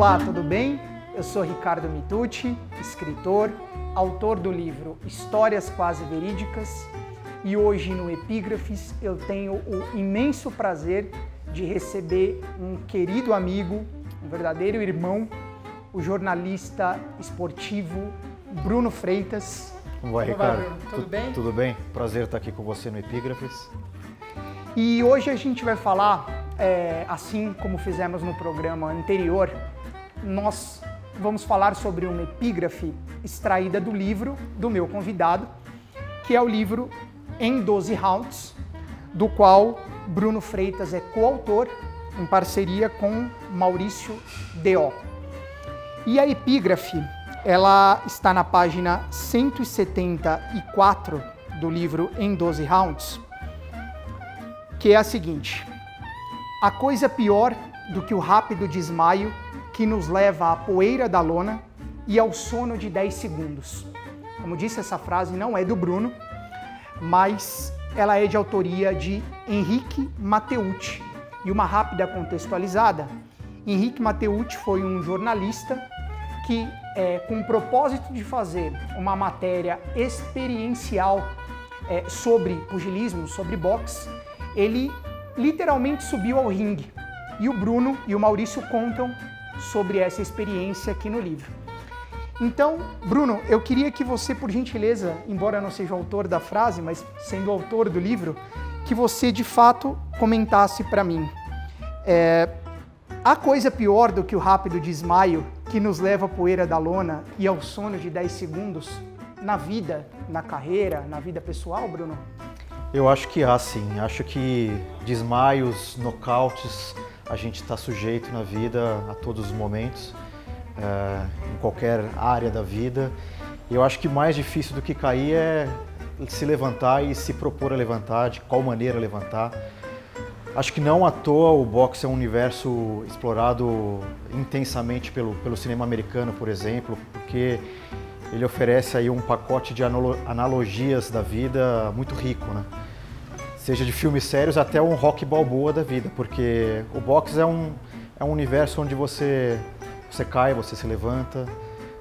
Olá, tudo bem? Eu sou Ricardo Mitucci, escritor, autor do livro Histórias Quase Verídicas e hoje no Epígrafes eu tenho o imenso prazer de receber um querido amigo, um verdadeiro irmão, o jornalista esportivo Bruno Freitas. Como vai, Ricardo? Tudo bem? Tudo bem. Prazer estar aqui com você no Epígrafes. E hoje a gente vai falar, é, assim como fizemos no programa anterior, nós vamos falar sobre uma epígrafe extraída do livro do meu convidado, que é o livro Em 12 Rounds, do qual Bruno Freitas é coautor, em parceria com Maurício D.O. E a epígrafe, ela está na página 174 do livro Em 12 Rounds, que é a seguinte: A coisa pior do que o rápido desmaio que nos leva à poeira da lona e ao sono de 10 segundos. Como disse, essa frase não é do Bruno, mas ela é de autoria de Henrique Mateucci. E uma rápida contextualizada: Henrique Mateucci foi um jornalista que, é, com o propósito de fazer uma matéria experiencial é, sobre pugilismo, sobre boxe, ele literalmente subiu ao ringue. E o Bruno e o Maurício contam sobre essa experiência aqui no livro. Então, Bruno, eu queria que você, por gentileza, embora não seja o autor da frase, mas sendo autor do livro, que você de fato comentasse para mim. É, há coisa pior do que o rápido desmaio que nos leva à poeira da lona e ao sono de 10 segundos na vida, na carreira, na vida pessoal, Bruno? Eu acho que há sim. Acho que desmaios, nocautes, a gente está sujeito na vida a todos os momentos, é, em qualquer área da vida. E eu acho que mais difícil do que cair é se levantar e se propor a levantar, de qual maneira levantar. Acho que não à toa o boxe é um universo explorado intensamente pelo, pelo cinema americano, por exemplo, porque ele oferece aí um pacote de analogias da vida muito rico, né? Seja de filmes sérios até um rock balboa da vida, porque o boxe é um, é um universo onde você, você cai, você se levanta,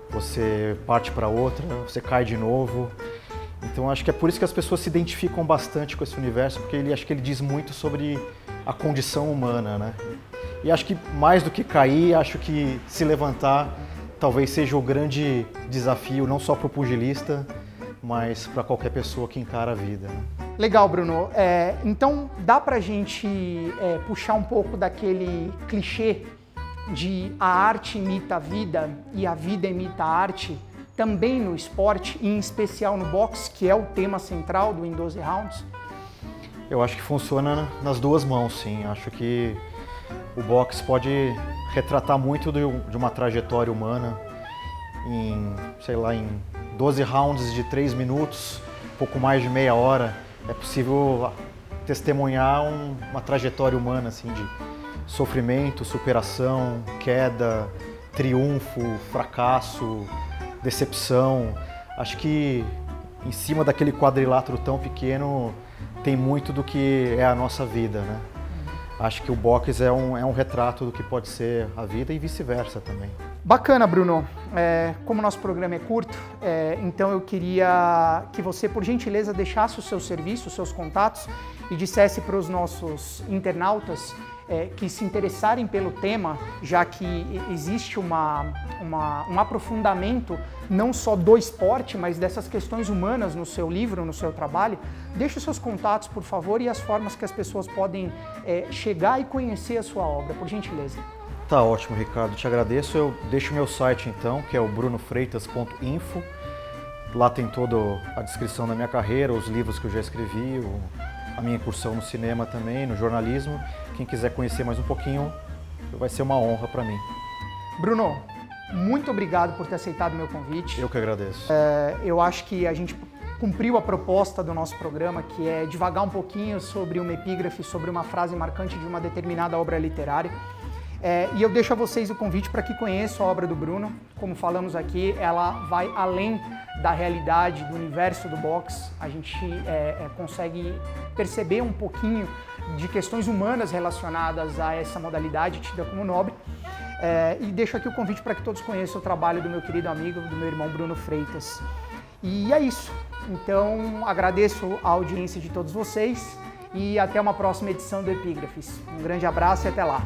você parte para outra, você cai de novo. Então acho que é por isso que as pessoas se identificam bastante com esse universo, porque ele acho que ele diz muito sobre a condição humana, né? E acho que mais do que cair, acho que se levantar talvez seja o grande desafio, não só para o pugilista, mas para qualquer pessoa que encara a vida. Né? Legal, Bruno. É, então dá para a gente é, puxar um pouco daquele clichê de a arte imita a vida e a vida imita a arte, também no esporte em especial no boxe, que é o tema central do In 12 Rounds? Eu acho que funciona nas duas mãos, sim. Acho que o boxe pode retratar muito de uma trajetória humana em, sei lá, em 12 rounds de 3 minutos, pouco mais de meia hora, é possível testemunhar um, uma trajetória humana assim de sofrimento, superação, queda, triunfo, fracasso, decepção. Acho que em cima daquele quadrilátero tão pequeno tem muito do que é a nossa vida, né? acho que o box é um, é um retrato do que pode ser a vida e vice-versa também. Bacana, Bruno. É, como nosso programa é curto, é, então eu queria que você, por gentileza, deixasse o seu serviço, os seus contatos e dissesse para os nossos internautas é, que se interessarem pelo tema, já que existe uma, uma, um aprofundamento não só do esporte, mas dessas questões humanas no seu livro, no seu trabalho. Deixe os seus contatos, por favor, e as formas que as pessoas podem é, chegar e conhecer a sua obra, por gentileza. Tá ótimo, Ricardo. Te agradeço. Eu deixo meu site então, que é o brunofreitas.info. Lá tem toda a descrição da minha carreira, os livros que eu já escrevi, a minha incursão no cinema também, no jornalismo. Quem quiser conhecer mais um pouquinho, vai ser uma honra para mim. Bruno, muito obrigado por ter aceitado o meu convite. Eu que agradeço. É, eu acho que a gente cumpriu a proposta do nosso programa, que é divagar um pouquinho sobre uma epígrafe, sobre uma frase marcante de uma determinada obra literária. É, e eu deixo a vocês o convite para que conheçam a obra do Bruno. Como falamos aqui, ela vai além da realidade, do universo do boxe. A gente é, é, consegue perceber um pouquinho de questões humanas relacionadas a essa modalidade tida como nobre. É, e deixo aqui o convite para que todos conheçam o trabalho do meu querido amigo, do meu irmão Bruno Freitas. E é isso. Então agradeço a audiência de todos vocês e até uma próxima edição do Epígrafes. Um grande abraço e até lá.